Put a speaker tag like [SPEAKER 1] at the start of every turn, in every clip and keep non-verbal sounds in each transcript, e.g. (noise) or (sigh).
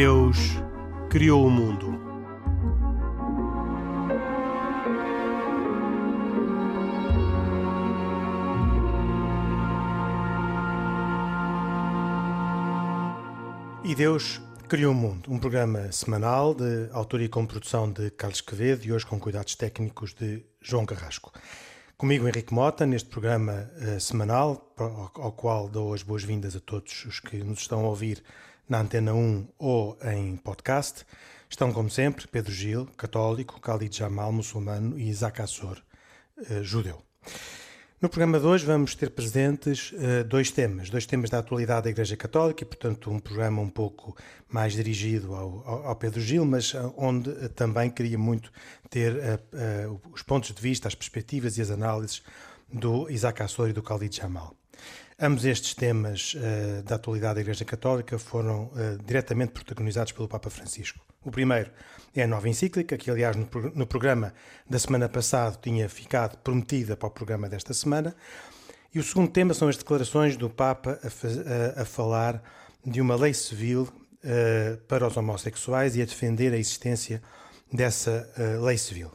[SPEAKER 1] Deus criou o mundo. E Deus criou o mundo, um programa semanal de autoria e com produção de Carlos Quevedo e hoje com cuidados técnicos de João Carrasco. Comigo, Henrique Mota, neste programa uh, semanal, ao, ao, qual dou as boas-vindas a todos os que nos estão a ouvir na Antena 1 ou em podcast. Estão, como sempre, Pedro Gil, católico, Khalid Jamal, muçulmano e Isaac Assor, uh, judeu. No programa de hoje vamos ter presentes uh, dois temas, dois temas da atualidade da Igreja Católica e, portanto, um programa um pouco mais dirigido ao, ao, Pedro Gil, mas uh, onde uh, também queria muito ter os pontos de vista, as perspectivas e as análises do Isaac Assor e do Khalid Jamal. Ambos estes temas da atualidade da Igreja Católica foram diretamente protagonizados pelo Papa Francisco. O primeiro é a nova encíclica, que aliás no, no programa da semana passada tinha ficado prometida para o programa desta semana. E o segundo tema são as declarações do Papa a, a, a falar de uma lei civil uh, para os homossexuais e a defender a existência dessa uh, lei civil.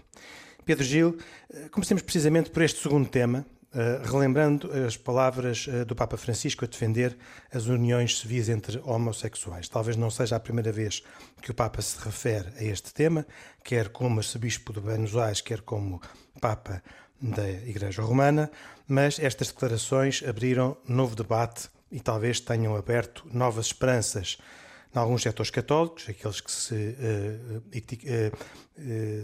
[SPEAKER 1] Pedro Gil, uh, comecemos precisamente por este segundo tema, eh, relembrando as palavras uh, do Papa Francisco a defender as uniões civis entre homossexuais. Talvez não seja a primeira vez que o Papa se refere a este tema, quer como arcebispo de Buenos Aires, quer como Papa da Igreja Romana, mas estas declarações abriram novo debate e talvez tenham aberto novas esperanças em alguns setores católicos, aqueles que se uh,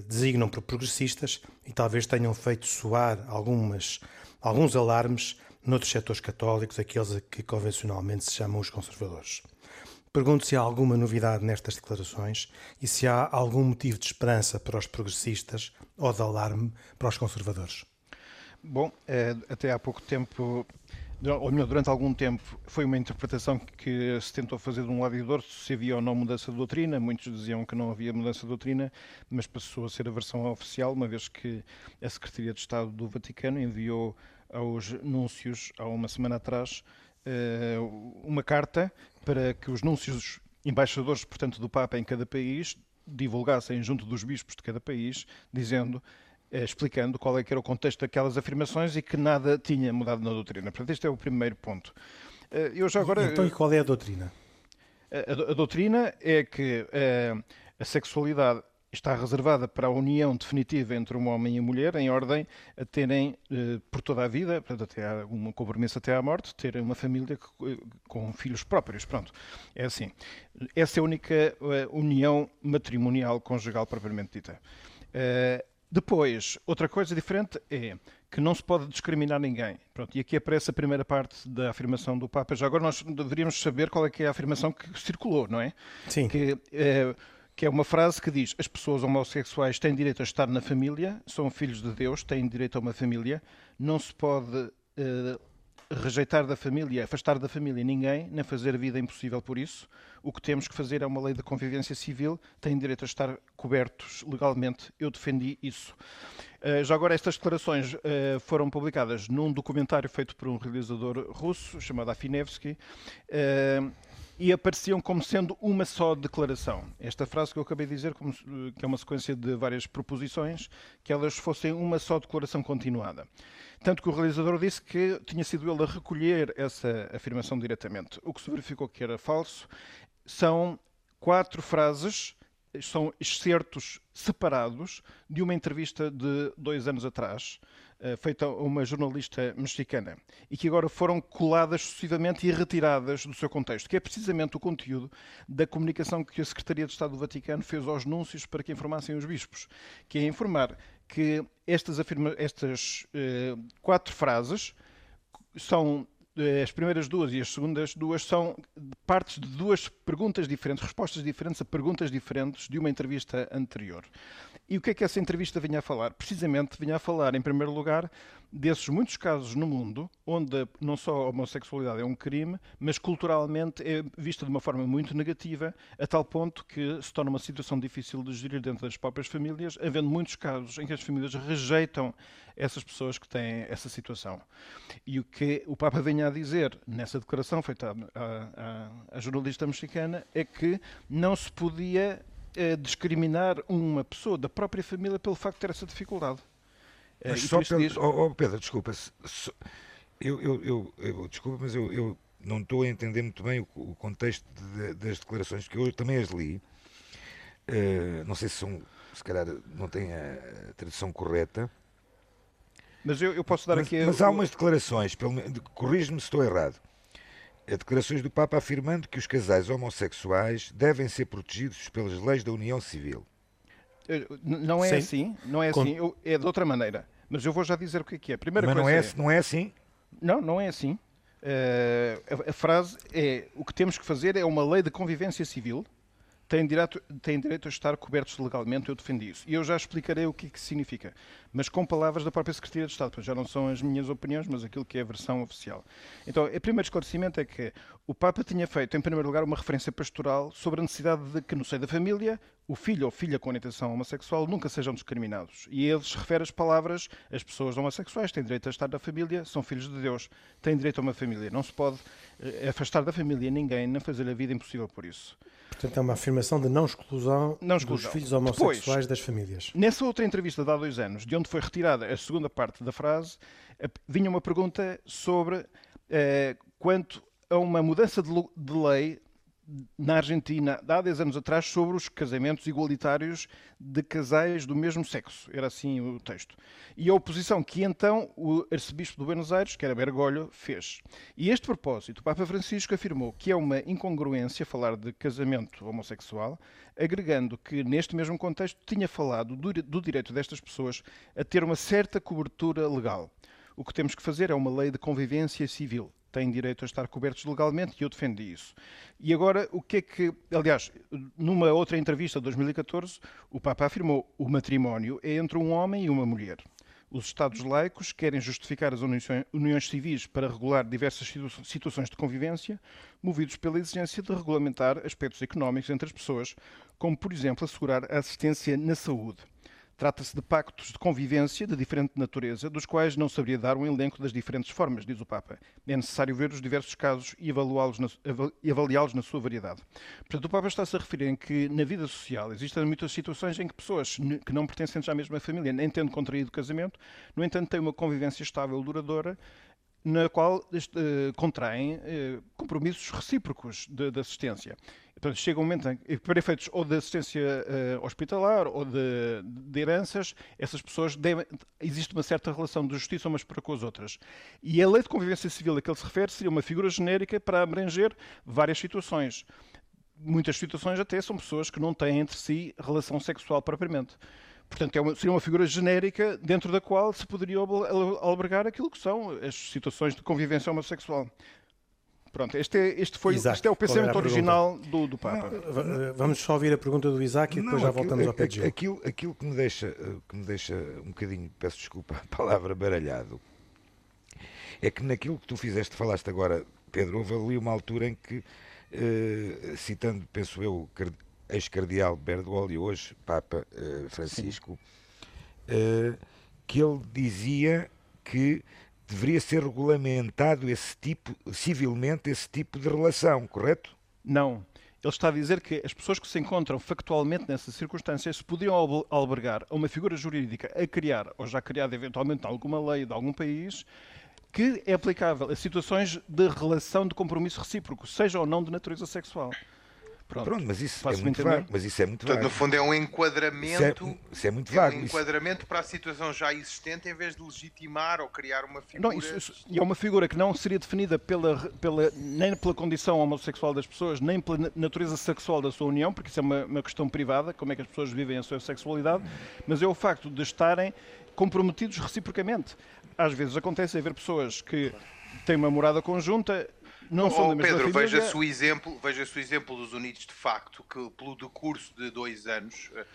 [SPEAKER 1] designam por progressistas, e talvez tenham feito soar algumas alguns alarmes noutros setores católicos, aqueles a que convencionalmente se chamam os conservadores. Pergunto se há alguma novidade nestas declarações e se há algum motivo de esperança para os progressistas ou de alarme para os conservadores.
[SPEAKER 2] Bom, eh, até há pouco tempo, ou melhor, durante algum tempo, foi uma interpretação que se tentou fazer de um lado e do outro, se havia ou não mudança de doutrina. Muitos diziam que não havia mudança de doutrina, mas passou a ser a versão oficial, uma vez que a Secretaria de Estado do Vaticano enviou aos núncios, há uma semana atrás, eh, uma carta para que os núncios embaixadores, portanto, do Papa em cada país, divulgassem junto dos bispos de cada país, dizendo, explicando qual é que era o contexto daquelas afirmações e que nada tinha mudado na doutrina. Portanto, este é o primeiro ponto.
[SPEAKER 1] Eh, eu já agora... Então, e qual é a doutrina?
[SPEAKER 2] A, a, a doutrina é que a sexualidade está reservada para a união definitiva entre um homem e uma mulher, em ordem a terem, eh, por toda a vida, portanto, até uma compromisso até à morte, terem uma família eh, com filhos próprios. Pronto, é assim. Essa é a única eh, união matrimonial conjugal propriamente dita. Depois, outra coisa diferente é que não se pode discriminar ninguém. Pronto, e aqui aparece a primeira parte da afirmação do Papa. Já agora nós deveríamos saber qual é que é a afirmação que circulou, não é?
[SPEAKER 1] Sim.
[SPEAKER 2] Que, que é uma frase que diz: as pessoas homossexuais têm direito a estar na família, são filhos de Deus, têm direito a uma família, não se pode uh, rejeitar da família, afastar da família ninguém, nem fazer vida impossível por isso. O que temos que fazer é uma lei de convivência civil, têm direito a estar cobertos legalmente. Eu defendi isso. Uh, já agora, estas declarações uh, foram publicadas num documentário feito por um realizador russo chamado Afinevsky e apareciam como sendo uma só declaração. Esta frase que eu acabei de dizer, que é uma sequência de várias proposições, que elas fossem uma só declaração continuada. Tanto que o realizador disse que tinha sido ele a recolher essa afirmação diretamente. O que se verificou que era falso são quatro frases são excertos separados de uma entrevista de dois anos atrás, eh, feita a uma jornalista mexicana, e que agora foram coladas sucessivamente e retiradas do seu contexto, que é precisamente o conteúdo da comunicação que a Secretaria de Estado do Vaticano fez aos núncios para que informassem os bispos, que é informar que estas, afirma estas uh, quatro frases são eh, as primeiras duas e as segundas duas são partes de duas perguntas diferentes, respostas diferentes a perguntas diferentes de uma entrevista anterior. E o que é que essa entrevista vinha a falar? Precisamente vinha a falar, em primeiro lugar, desses muitos casos no mundo onde não só a homossexualidade é um crime, mas culturalmente é vista de uma forma muito negativa, a tal ponto que se torna uma situação difícil de gerir dentro das próprias famílias, havendo muitos casos em que as famílias rejeitam essas pessoas que têm essa situação. E o que o Papa vem a dizer nessa declaração feita à, à, à jornalista mexicana é que não se podia eh, discriminar uma pessoa da própria família pelo facto de ter essa dificuldade.
[SPEAKER 3] Eh, mas só pelo... Diz... Oh, oh, Pedro, desculpa. Eu, eu, eu, eu, desculpa, mas eu, eu não estou a entender muito bem o, o contexto de, das declarações, que eu também as li. Uh, não sei se são, se calhar não tem a, tradução correta.
[SPEAKER 2] Mas eu, eu posso dar
[SPEAKER 3] mas,
[SPEAKER 2] aqui.
[SPEAKER 3] Mas há umas declarações, corrijo-me se estou errado. Há declarações do Papa afirmando que os casais homossexuais devem ser protegidos pelas leis da União Civil.
[SPEAKER 2] Eh, não é Sim. assim, não é assim, eu, é de outra maneira. Mas eu vou já dizer o que é que é. Primeira
[SPEAKER 3] Mas
[SPEAKER 2] não
[SPEAKER 3] é,
[SPEAKER 2] é,
[SPEAKER 3] não é assim?
[SPEAKER 2] Não, não é assim. Uh, a, a, frase é: o que temos que fazer é uma lei de convivência civil têm direito, têm direito a estar cobertos legalmente, eu defendi isso. E eu já explicarei o que, é que significa, mas com palavras da própria Secretaria de Estado, já não são as minhas opiniões, mas aquilo que é a versão oficial. Então, o primeiro esclarecimento é que o Papa tinha feito, em primeiro lugar, uma referência pastoral sobre a necessidade de que, no seio da família, o filho ou filha com orientação homossexual nunca sejam discriminados. E ele se refere às palavras: as pessoas homossexuais têm direito a estar na família, são filhos de Deus, têm direito a uma família. Não se pode eh, afastar da família ninguém, nem fazer a vida impossível por isso.
[SPEAKER 1] Portanto, é uma afirmação de não exclusão, não exclusão. dos filhos homossexuais Depois, das famílias.
[SPEAKER 2] Nessa outra entrevista de há dois anos, de onde foi retirada a segunda parte da frase, vinha uma pergunta sobre eh, quanto a uma mudança de, de lei na Argentina, há 10 anos atrás, sobre os casamentos igualitários de casais do mesmo sexo. Era assim o texto. E a oposição que então o arcebispo de Buenos Aires, que era Bergoglio, fez. E este propósito, o Papa Francisco afirmou que é uma incongruência falar de casamento homossexual, agregando que, neste mesmo contexto, tinha falado do, direito destas pessoas a ter uma certa cobertura legal. O que temos que fazer é uma lei de convivência civil têm direito a estar cobertos legalmente e eu defendi isso. E agora, o que é que. Aliás, numa outra entrevista de 2014, o Papa afirmou o matrimónio é entre um homem e uma mulher. Os Estados laicos querem justificar as uniões civis para regular diversas situações de convivência, movidos pela exigência de regulamentar aspectos económicos entre as pessoas, como, por exemplo, assegurar a assistência na saúde. Trata-se de pactos de convivência de diferente natureza, dos quais não saberia dar um elenco das diferentes formas, diz o Papa. É necessário ver os diversos casos e avaliá-los na sua variedade. Portanto, o Papa está-se a referir em que na vida social existem muitas situações em que pessoas que não pertencem à mesma família, nem tendo contraído casamento, no entanto, têm uma convivência estável, duradoura, na qual uh, uh, compromissos recíprocos de, de assistência. Portanto, chega um momento em que, para efeitos ou de assistência uh, hospitalar ou de, de, heranças, essas pessoas devem. Existe uma certa relação de justiça umas para com as outras. E a lei de convivência civil a que ele se refere seria uma figura genérica para abranger várias situações. Muitas situações até são pessoas que não têm entre si relação sexual propriamente. Portanto, é uma, seria uma figura genérica dentro da qual se poderia albergar aquilo que são as situações de convivência homossexual. Pronto, este é, este foi, Isaac, este é o pensamento original do, do Papa.
[SPEAKER 1] Não, vamos só ouvir a pergunta do Isaac e depois não, já voltamos aquilo, ao pé
[SPEAKER 3] aquilo, aquilo que me deixa que me deixa um bocadinho, peço desculpa, a palavra baralhado, é que naquilo que tu fizeste, falaste agora, Pedro, houve ali uma altura em que, eh, citando, penso eu, ex-cardeal Bergoglio, hoje Papa uh, Francisco, uh, que ele dizia que deveria ser regulamentado esse tipo, civilmente, esse tipo de relação, correto?
[SPEAKER 2] Não. Ele está a dizer que as pessoas que se encontram factualmente nessas circunstâncias se poderiam albergar a uma figura jurídica a criar, ou já criada eventualmente alguma lei de algum país, que é aplicável a situações de relação de compromisso recíproco, seja ou não de natureza sexual.
[SPEAKER 3] Pronto, Pronto mas, isso é muito vago, mas isso é muito
[SPEAKER 4] Portanto, vago. no fundo é um enquadramento.
[SPEAKER 3] Isso é, isso é muito vago.
[SPEAKER 4] É um enquadramento isso. para a situação já existente em vez de legitimar ou criar uma figura.
[SPEAKER 2] Não, isso, isso, e é uma figura que não seria definida pela, pela, nem pela condição homossexual das pessoas, nem pela natureza sexual da sua união, porque isso é uma, uma questão privada, como é que as pessoas vivem a sua sexualidade, mas é o facto de estarem comprometidos reciprocamente. Às vezes acontece haver pessoas que têm uma morada conjunta, não são
[SPEAKER 4] oh,
[SPEAKER 2] da mesma
[SPEAKER 4] Pedro,
[SPEAKER 2] família...
[SPEAKER 4] veja-se o exemplo, veja-se o exemplo dos Unidos de facto, que pelo decurso de dois anos, eh,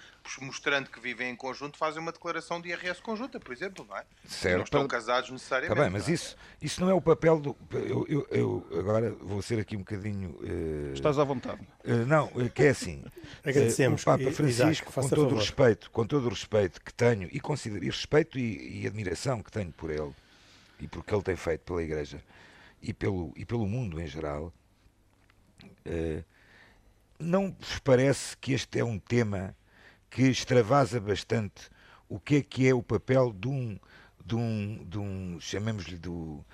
[SPEAKER 4] mostrando que vivem em conjunto, fazem uma declaração de IRS conjunta, por exemplo, não é?
[SPEAKER 3] Certo.
[SPEAKER 4] Não estão casados necessariamente.
[SPEAKER 3] Está bem, mas
[SPEAKER 4] não é?
[SPEAKER 3] isso, isso não é o papel do. Eu, eu- eu agora vou ser aqui um bocadinho. eh,
[SPEAKER 2] Estás à vontade.
[SPEAKER 3] eh, não, eh, que é assim. (laughs)
[SPEAKER 1] Agradecemos,
[SPEAKER 3] o Papa
[SPEAKER 1] Isaac,
[SPEAKER 3] Francisco,
[SPEAKER 1] faça
[SPEAKER 3] com todo o respeito, com todo o respeito que tenho e considero, e respeito e, e admiração que tenho por ele e por que ele tem feito pela Igreja e pelo, e pelo mundo em geral, eh, não vos parece que este é um tema que extravasa bastante o que é que é o papel de um, de um, de um chamemos-lhe do, do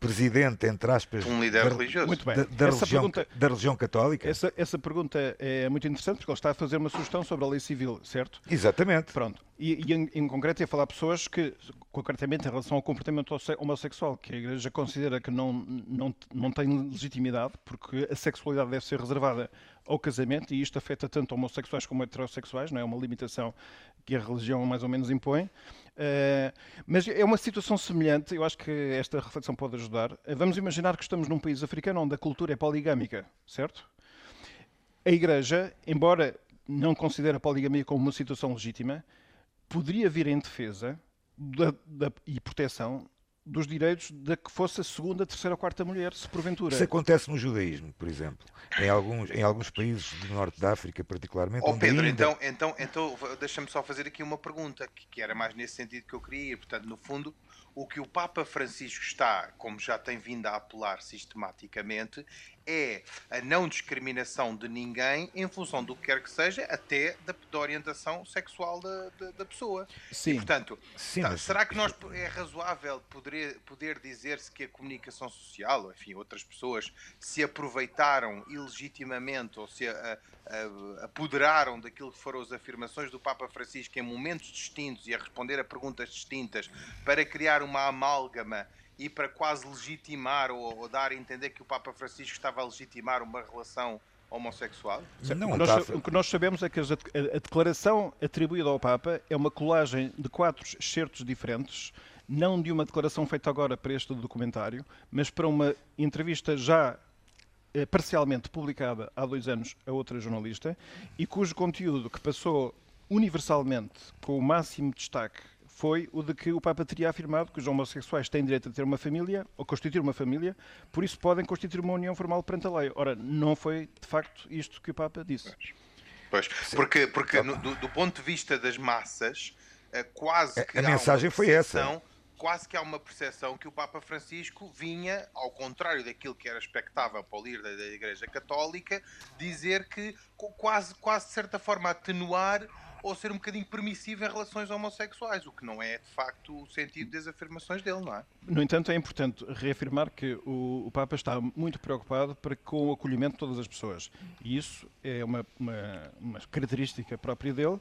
[SPEAKER 3] presidente, entre aspas,
[SPEAKER 4] Um líder
[SPEAKER 3] da,
[SPEAKER 4] religioso.
[SPEAKER 2] Muito bem.
[SPEAKER 3] da, da
[SPEAKER 2] Essa
[SPEAKER 3] religião,
[SPEAKER 2] pergunta-
[SPEAKER 3] da religião católica?
[SPEAKER 2] Essa, essa pergunta é muito interessante porque ele está a fazer uma sugestão sobre a lei civil, certo?
[SPEAKER 3] Exatamente.
[SPEAKER 2] Pronto. E, e em, em concreto ia falar a pessoas que, concretamente em relação ao comportamento homossexual, que a Igreja considera que não, não, não tem legitimidade, porque a sexualidade deve ser reservada ao casamento, e isto afeta tanto homossexuais como heterossexuais, não é uma limitação que a religião mais ou menos impõe. Eh, mas é uma situação semelhante, eu acho que esta reflexão pode ajudar. Eh, Vamos imaginar que estamos num país africano onde a cultura é poligâmica, certo? A Igreja, embora não considere a poligamia como uma situação legítima, poderia vir em defesa da- da- e proteção dos direitos da que fosse a segunda, terceira ou quarta mulher, se porventura.
[SPEAKER 3] Isso acontece no judaísmo, por exemplo. Em alguns, em alguns países do norte da África, particularmente. Onde
[SPEAKER 4] Pedro,
[SPEAKER 3] ainda-
[SPEAKER 4] então, então, então deixa-me só fazer aqui uma pergunta, que, que era mais nesse sentido que eu queria ir. Portanto, no fundo, o que o Papa Francisco está, como já tem vindo a apelar sistematicamente, é a não discriminação de ninguém em função do que quer que seja, até da, da orientação sexual da, da, da pessoa.
[SPEAKER 2] Sim.
[SPEAKER 4] E, portanto,
[SPEAKER 3] Sim,
[SPEAKER 4] tá,
[SPEAKER 3] mas-
[SPEAKER 4] será que nós é razoável poder, poder dizer-se que a comunicação social, ou enfim, outras pessoas, se aproveitaram ilegitimamente ou se a- a- apoderaram daquilo que foram as afirmações do Papa Francisco em momentos distintos e a responder a perguntas distintas para criar uma amálgama e para quase legitimar ou, ou dar a entender que o Papa Francisco estava a legitimar uma relação homossexual?
[SPEAKER 3] Não,
[SPEAKER 2] o, que nós, o que nós sabemos é que a, a declaração atribuída ao Papa é uma colagem de quatro excertos diferentes, não de uma declaração feita agora para este documentário, mas para uma entrevista já eh, parcialmente publicada há dois anos a outra jornalista e cujo conteúdo que passou universalmente com o máximo destaque foi o de que o Papa teria afirmado que os homossexuais têm direito a ter uma família ou constituir uma família, por isso podem constituir uma união formal perante a lei. Ora, não foi de facto isto que o Papa disse.
[SPEAKER 4] Pois, porque, porque no- do, do ponto de vista das massas, eh, quase
[SPEAKER 3] A-
[SPEAKER 4] que
[SPEAKER 3] a mensagem foi essa.
[SPEAKER 4] Quase que há uma percepção que o Papa Francisco vinha, ao contrário daquilo que era expectável para o líder da Igreja Católica, dizer que quase, quase de certa forma atenuar ou ser um bocadinho permissivo em relações homossexuais, o que não é de facto o sentido das afirmações dele, não é?
[SPEAKER 2] No entanto, é importante reafirmar que o, o Papa está muito preocupado para, com o acolhimento de todas as pessoas. E isso é uma, uma, uma característica própria dele.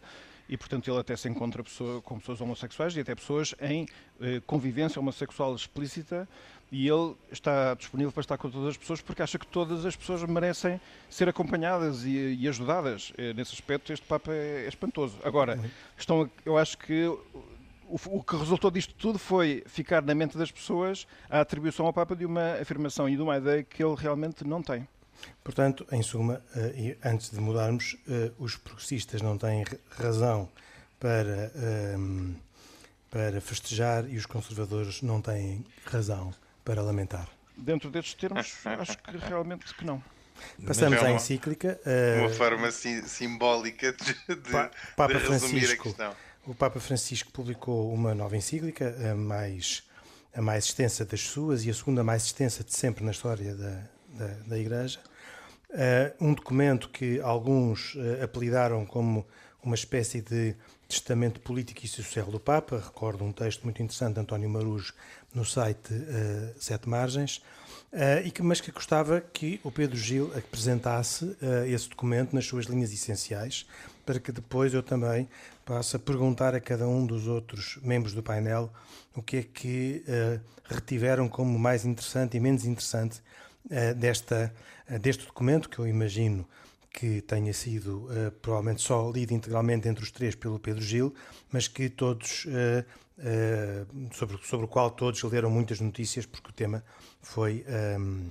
[SPEAKER 2] E, portanto, ele até se encontra pessoa, com pessoas homossexuais e até pessoas em eh, convivência homossexual explícita. E ele está disponível para estar com todas as pessoas porque acha que todas as pessoas merecem ser acompanhadas e, e ajudadas. Eh, nesse aspecto, este Papa é, é espantoso. Agora, estão, eu acho que o, o que resultou disto tudo foi ficar na mente das pessoas a atribuição ao Papa de uma afirmação e de uma ideia que ele realmente não tem.
[SPEAKER 1] Portanto, em suma, eh, antes de mudarmos, eh, os progressistas não têm ra- razão para, ehm, para festejar e os conservadores não têm razão para lamentar.
[SPEAKER 2] Dentro destes termos, acho que realmente que não.
[SPEAKER 1] Passamos
[SPEAKER 4] é
[SPEAKER 1] à
[SPEAKER 4] uma-
[SPEAKER 1] encíclica.
[SPEAKER 4] De
[SPEAKER 1] eh,
[SPEAKER 4] uma forma sim- simbólica de, de-
[SPEAKER 1] Pa- Papa
[SPEAKER 4] de resumir a
[SPEAKER 1] Francisco.
[SPEAKER 4] questão.
[SPEAKER 1] O Papa Francisco publicou uma nova encíclica, a mais, a mais extensa das suas e a segunda mais extensa de sempre na história da, da, da Igreja. Eh, um documento que alguns eh, apelidaram como uma espécie de testamento político e social do Papa. Recordo um texto muito interessante de António Marujo no site eh, Sete Margens. eh, e que, mas que gostava que o Pedro Gil apresentasse eh, esse documento nas suas linhas essenciais, para que depois eu também possa perguntar a cada um dos outros membros do painel o que é que retiveram como mais interessante e menos interessante desta, deste documento, que eu imagino que tenha sido eh, provavelmente só lido integralmente entre os três pelo Pedro Gil, mas que todos, eh, eh, sobre, sobre o qual todos leram muitas notícias, porque o tema foi, ehm,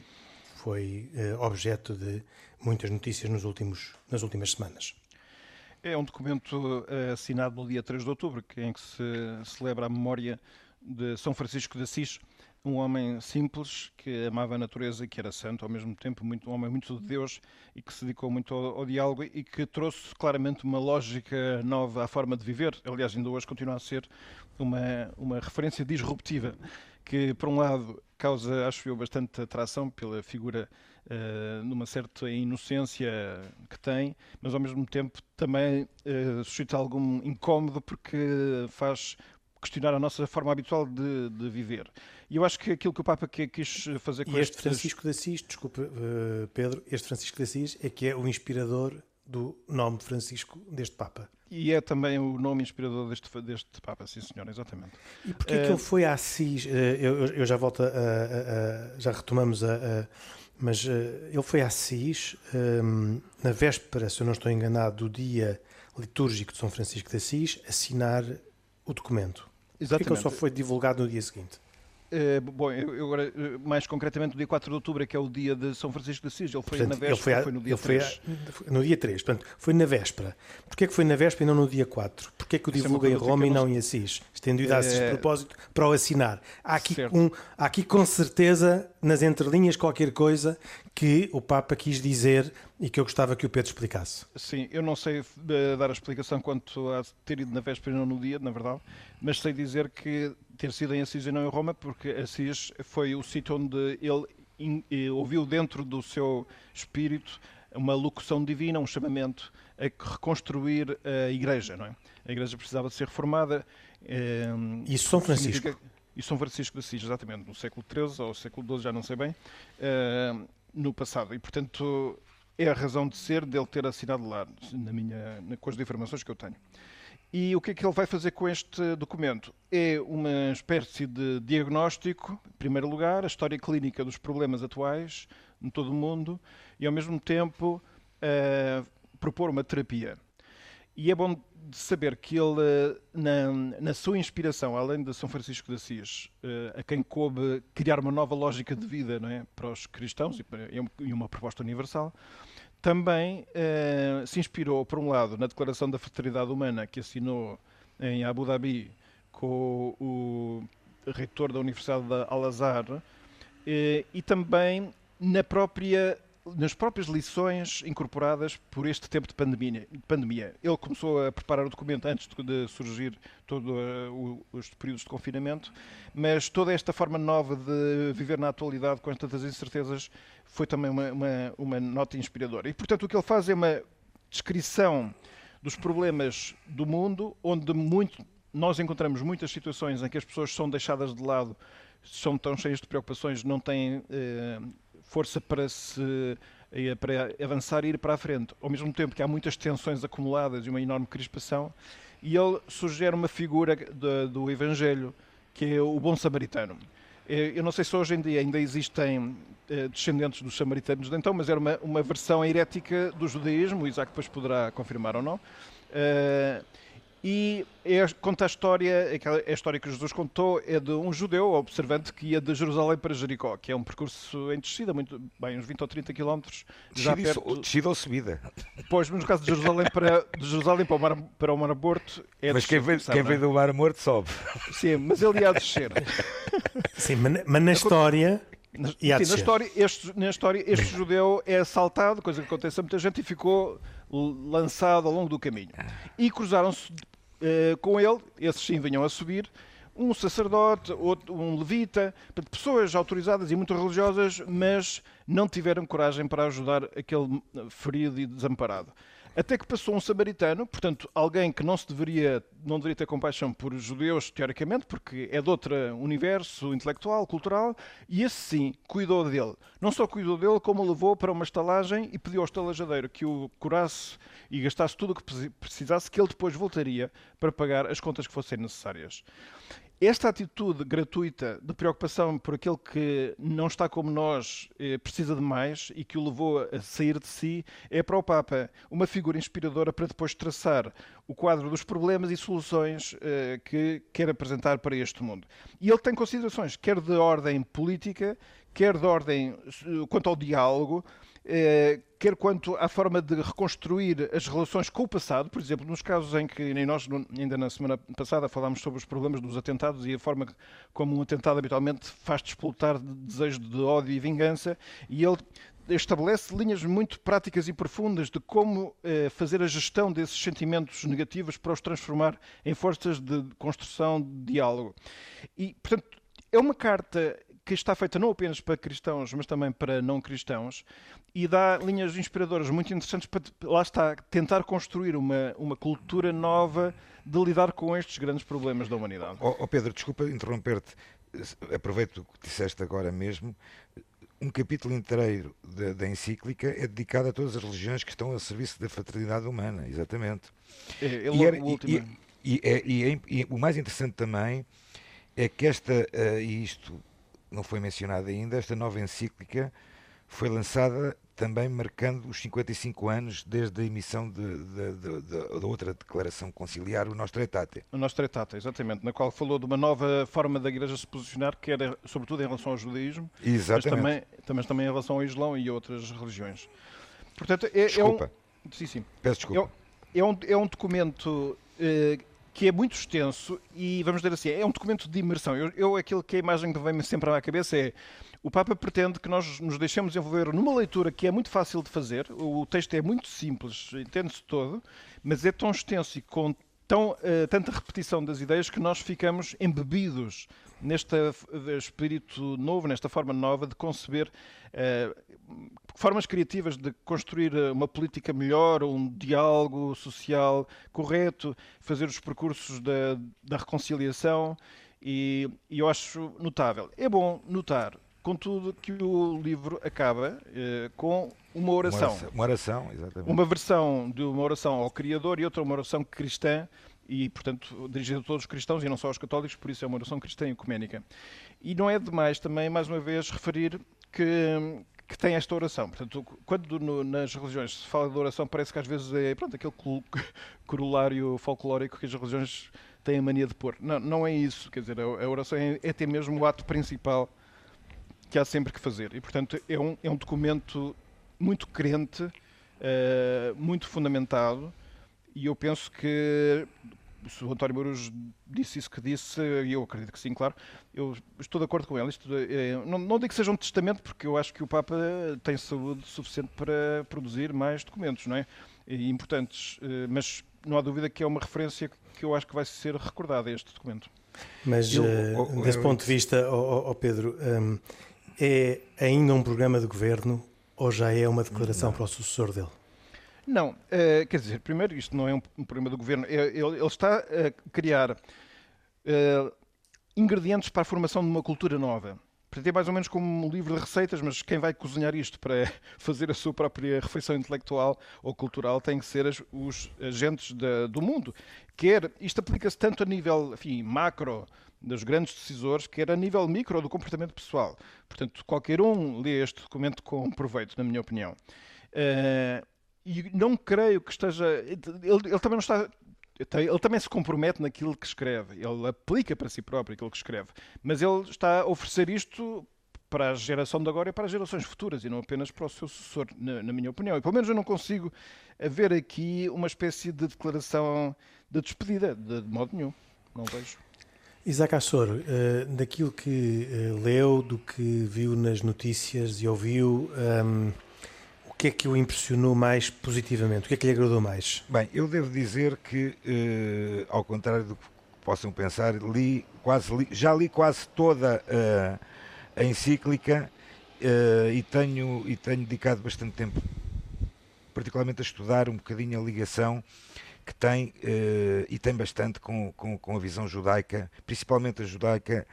[SPEAKER 1] foi uh, objeto de muitas notícias nos últimos, nas últimas semanas.
[SPEAKER 2] É um documento uh, assinado no dia 3 de outubro, em que se celebra a memória de São Francisco de Assis, um homem simples que amava a natureza e que era santo ao mesmo tempo, muito, um homem muito de Deus e que se dedicou muito ao, ao, diálogo e que trouxe claramente uma lógica nova à forma de viver. Aliás, ainda hoje continua a ser uma, uma referência disruptiva que, por um lado, causa, acho eu, bastante atração pela figura uh, numa certa inocência que tem, mas ao mesmo tempo também uh, suscita algum incómodo porque faz questionar a nossa forma habitual de, de, viver. E eu acho que aquilo que o Papa quis fazer com
[SPEAKER 1] e este Francisco de Assis, desculpa, uh, Pedro, este Francisco de Assis é que é o inspirador do nome Francisco deste Papa.
[SPEAKER 2] E é também o nome inspirador deste, deste Papa, sim senhor, exatamente.
[SPEAKER 1] E porquê uh, que ele foi a Assis? Uh, eu, eu, já volto a, a, a já retomamos a, mas ele foi a Assis um, na véspera, se eu não estou enganado, do dia litúrgico de São Francisco de Assis, assinar o documento. Exatamente. Porquê que ele só foi divulgado no dia seguinte?
[SPEAKER 2] Uh, bom, eu, agora, eh, mais concretamente, no dia 4 de outubro, que é o dia de São Francisco de Assis, ele foi
[SPEAKER 1] portanto,
[SPEAKER 2] na véspera,
[SPEAKER 1] foi,
[SPEAKER 2] a, foi, no dia 3.
[SPEAKER 1] A, no dia 3, portanto, foi na véspera. Porquê que foi na véspera e não no dia 4? Porquê que o é divulga é em Roma e não em Assis? Estendo-lhe a Assis de propósito para o assinar. Há aqui, um, há aqui com certeza, nas entrelinhas, qualquer coisa que o Papa quis dizer e que eu gostava que o Pedro explicasse.
[SPEAKER 2] Sim, eu não sei dar a explicação quanto a ter ido na véspera e não no dia, na verdade, mas sei dizer que ter sido em Assis e não em Roma, porque Assis foi o sítio onde ele in, ouviu dentro do seu espírito uma locução divina, um chamamento a reconstruir a igreja, não é? A igreja precisava de ser reformada.
[SPEAKER 1] Eh, e São Francisco.
[SPEAKER 2] E São Francisco de Assis, exatamente, no século XIII ou século XII, já não sei bem, eh, no passado. E, portanto, é a razão de ser dele ter assinado lá, na minha, com as informações que eu tenho. E o que é que ele vai fazer com este documento? É uma espécie de diagnóstico, em primeiro lugar, a história clínica dos problemas atuais em todo o mundo e, ao mesmo tempo, uh, propor uma terapia. E é bom saber que ele, na, na sua inspiração, além de São Francisco de Assis, uh, a quem coube criar uma nova lógica de vida não é, para os cristãos e, e uma proposta universal, também eh, se inspirou, por um lado, na Declaração da Fraternidade Humana que assinou em Abu Dhabi com o reitor da Universidade de Al-Azhar eh, e também na própria nas próprias lições incorporadas por este tempo de pandemia. pandemia. Ele começou a preparar o documento antes de surgir todos uh, os períodos de confinamento, mas toda esta forma nova de viver na atualidade com tantas incertezas foi também uma, uma, uma nota inspiradora. E, portanto, o que ele faz é uma descrição dos problemas do mundo, onde muito, nós encontramos muitas situações em que as pessoas são deixadas de lado, são tão cheias de preocupações, não têm eh, força para se para avançar e ir para a frente. Ao mesmo tempo que há muitas tensões acumuladas e uma enorme crispação, e ele sugere uma figura do, Evangelho, que é o bom samaritano. Eh, eu não sei se hoje em dia ainda existem eh, descendentes dos samaritanos de então, mas era uma, uma versão herética do judaísmo, o Isaac depois poderá confirmar ou não. E é, conta a história, a história que Jesus contou é de um judeu observante que ia de Jerusalém para Jericó, que é um percurso em descida, muito bem, uns 20 ou 30 quilómetros.
[SPEAKER 3] Descida, perto... descida ou subida?
[SPEAKER 2] Pois, mas no caso de Jerusalém para, de Jerusalém para, o Mar, para o Mar Morto
[SPEAKER 3] é Mas quem vem, quem vem do Mar Morto sobe.
[SPEAKER 2] Sim, mas ele ia a descer.
[SPEAKER 1] Sim, mas na história...
[SPEAKER 2] Na, sim, na, história, este, na história, este judeu é assaltado, coisa que acontece a muita gente, e ficou lançado ao longo do caminho. E cruzaram-se com ele, esses sim vinham a subir, um sacerdote, outro, um levita, pessoas autorizadas e muito religiosas, mas não tiveram coragem para ajudar aquele ferido e desamparado. Até que passou um samaritano, portanto, alguém que não se deveria, não deveria ter compaixão por judeus, teoricamente, porque é de outro universo intelectual, cultural, e esse sim cuidou dele. Não só cuidou dele, como o levou para uma estalagem e pediu ao estalajadeiro que o curasse e gastasse tudo o que precisasse, que ele depois voltaria para pagar as contas que fossem necessárias. Esta atitude gratuita de preocupação por aquele que não está como nós, eh, precisa de mais e que o levou a sair de si, é para o Papa uma figura inspiradora para depois traçar o quadro dos problemas e soluções eh, que quer apresentar para este mundo. E ele tem considerações, quer de ordem política, quer de ordem eh, quanto ao diálogo, quer quanto à forma de reconstruir as relações com o passado, por exemplo, nos casos em que nem nós, ainda na semana passada, falámos sobre os problemas dos atentados e a forma como um atentado habitualmente faz despoltar de desejo de ódio e vingança, e ele estabelece linhas muito práticas e profundas de como eh, fazer a gestão desses sentimentos negativos para os transformar em forças de construção de diálogo. E, portanto, é uma carta que está feita não apenas para cristãos, mas também para não cristãos, e dá linhas inspiradoras muito interessantes para, lá está, tentar construir uma, uma cultura nova de lidar com estes grandes problemas da humanidade.
[SPEAKER 3] Oh, oh Pedro, desculpa interromper-te, aproveito o que disseste agora mesmo. Um capítulo inteiro da, da, encíclica é dedicado a todas as religiões que estão a serviço da fraternidade humana, exatamente.
[SPEAKER 2] É, é e, era, o último.
[SPEAKER 3] E, e, e, e, o mais interessante também é que esta, uh, isto não foi mencionado ainda, esta nova encíclica foi lançada também marcando os 55 anos desde a emissão da outra declaração conciliar, o Nostra Aetate.
[SPEAKER 2] O Nostra Aetate, exatamente, na qual falou de uma nova forma da Igreja se posicionar, que era sobretudo em relação ao judaísmo,
[SPEAKER 3] exatamente.
[SPEAKER 2] mas também, também, também em relação ao Islão e outras religiões. Portanto, é,
[SPEAKER 3] desculpa.
[SPEAKER 2] É um, sim, sim.
[SPEAKER 3] Peço desculpa.
[SPEAKER 2] É, é, um, é um documento eh, que é muito extenso e, vamos dizer assim, é um documento de imersão. Eu, eu aquilo que a imagem que vem-me sempre à cabeça é o Papa pretende que nós nos deixemos envolver numa leitura que é muito fácil de fazer, o texto é muito simples, entende-se todo, mas é tão extenso e com tão, uh, tanta repetição das ideias que nós ficamos embebidos neste espírito novo, nesta forma nova de conceber uh, formas criativas de construir eh, uma política melhor, um diálogo social correto, fazer os percursos da, da reconciliação e, e eu acho notável. É bom notar Contudo, que o livro acaba eh, com uma oração.
[SPEAKER 3] Uma oração, uma oração, exatamente.
[SPEAKER 2] Uma versão de uma oração ao Criador e outra uma oração cristã e, portanto, dirigida a todos os cristãos e não só aos católicos, por isso é uma oração cristã e ecuménica. E não é demais também, mais uma vez, referir que, que tem esta oração. Portanto, quando no, nas religiões se fala de oração, parece que às vezes é pronto, aquele (laughs) corolário folclórico que as religiões têm a mania de pôr. Não, não é isso. Quer dizer, a, oração é, é até mesmo o ato principal que há sempre que fazer. E, portanto, é um, é um documento muito crente, uh, muito fundamentado, e eu penso que se o António Mouros disse isso que disse, e eu acredito que sim, claro, eu estou de acordo com ele. Isto, é, não, não digo que seja um testamento, porque eu acho que o Papa tem saúde suficiente para produzir mais documentos, não é? E importantes, eh, mas não há dúvida que é uma referência que eu acho que vai ser recordada este documento.
[SPEAKER 1] Mas, eu, uh, desse ponto de vista, oh, oh Pedro, um, é ainda um programa de governo ou já é uma declaração não. para o sucessor dele?
[SPEAKER 2] Não, uh, quer dizer, primeiro, isto não é um, um programa do governo, é, ele, ele, está a criar uh, ingredientes para a formação de uma cultura nova. Portanto, é mais ou menos como um livro de receitas, mas quem vai cozinhar isto para (laughs) fazer a sua própria refeição intelectual ou cultural tem que ser as, os agentes da, do mundo. Quer, isto aplica-se tanto a nível enfim, macro, dos grandes decisores, quer a nível micro do comportamento pessoal. Portanto, qualquer um lê este documento com proveito, na minha opinião. Uh, e não creio que esteja. Ele, ele, também não está. Ele também se compromete naquilo que escreve, ele aplica para si próprio aquilo que escreve, mas ele está a oferecer isto para a geração de agora e para as gerações futuras e não apenas para o seu sucessor, na, na minha opinião. E pelo menos eu não consigo ver aqui uma espécie de declaração de despedida, de, de modo nenhum. Não vejo.
[SPEAKER 1] Isaac Assor, uh, daquilo que uh, leu, do que viu nas notícias e ouviu, um, ehm, que é que o impressionou mais positivamente? O que é que lhe agradou mais?
[SPEAKER 3] Bem, eu devo dizer que, uh, ao contrário do que possam pensar, li quase li, já li quase toda a encíclica e, tenho, e tenho dedicado bastante tempo, particularmente a estudar um bocadinho a ligação que tem, e tem bastante com, com, com, a visão judaica, principalmente a judaica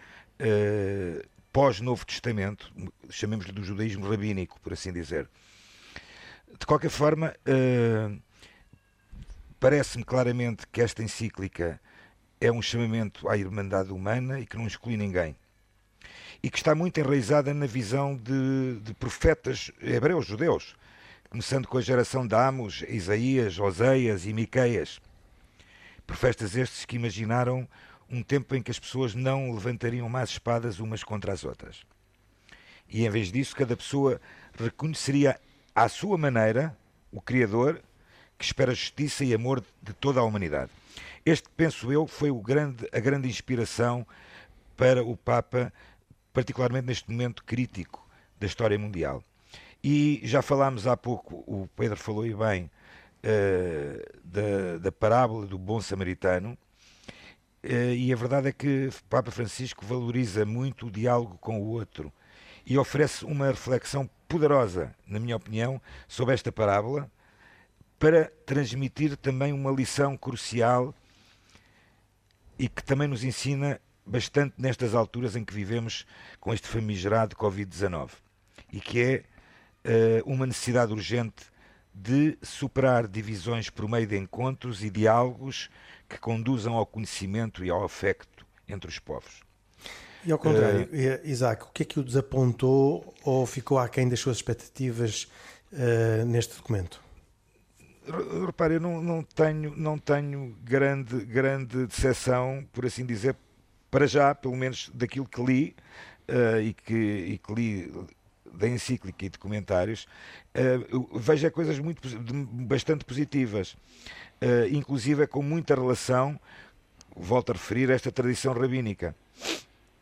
[SPEAKER 3] pós-Novo Testamento, chamemos-lhe do judaísmo rabínico, por assim dizer. De qualquer forma, uh, parece-me claramente que esta encíclica é um chamamento à irmandade humana e que não exclui ninguém. E que está muito enraizada na visão de, de profetas hebreus, judeus, começando com a geração de Amos, Isaías, Oseias e Miqueias. Profetas estes que imaginaram um tempo em que as pessoas não levantariam mais espadas umas contra as outras. E em vez disso, cada pessoa reconheceria à sua maneira o Criador que espera justiça e amor de toda a humanidade. Este, penso eu, foi grande, a grande inspiração para o Papa, particularmente neste momento crítico da história mundial. E já falámos há pouco, o Pedro falou e bem, uh, da, da parábola do bom samaritano, uh, e a verdade é que Papa Francisco valoriza muito o diálogo com o outro e oferece uma reflexão poderosa, na minha opinião, sobre esta parábola, para transmitir também uma lição crucial e que também nos ensina bastante nestas alturas em que vivemos com este famigerado Covid-19 e que é uh, uma necessidade urgente de superar divisões por meio de encontros e diálogos que conduzam ao conhecimento e ao afecto entre os povos.
[SPEAKER 1] E ao contrário, uh, Isaac, o que é que o desapontou ou ficou aquém das suas expectativas uh, neste documento?
[SPEAKER 3] repare, eu não, não, tenho, não tenho grande, grande decepção, por assim dizer, para já, pelo menos daquilo que li uh, e, que, e que li da encíclica e de comentários, uh, vejo coisas muito, bastante positivas, uh, inclusive com muita relação, volto a referir, a esta tradição rabínica.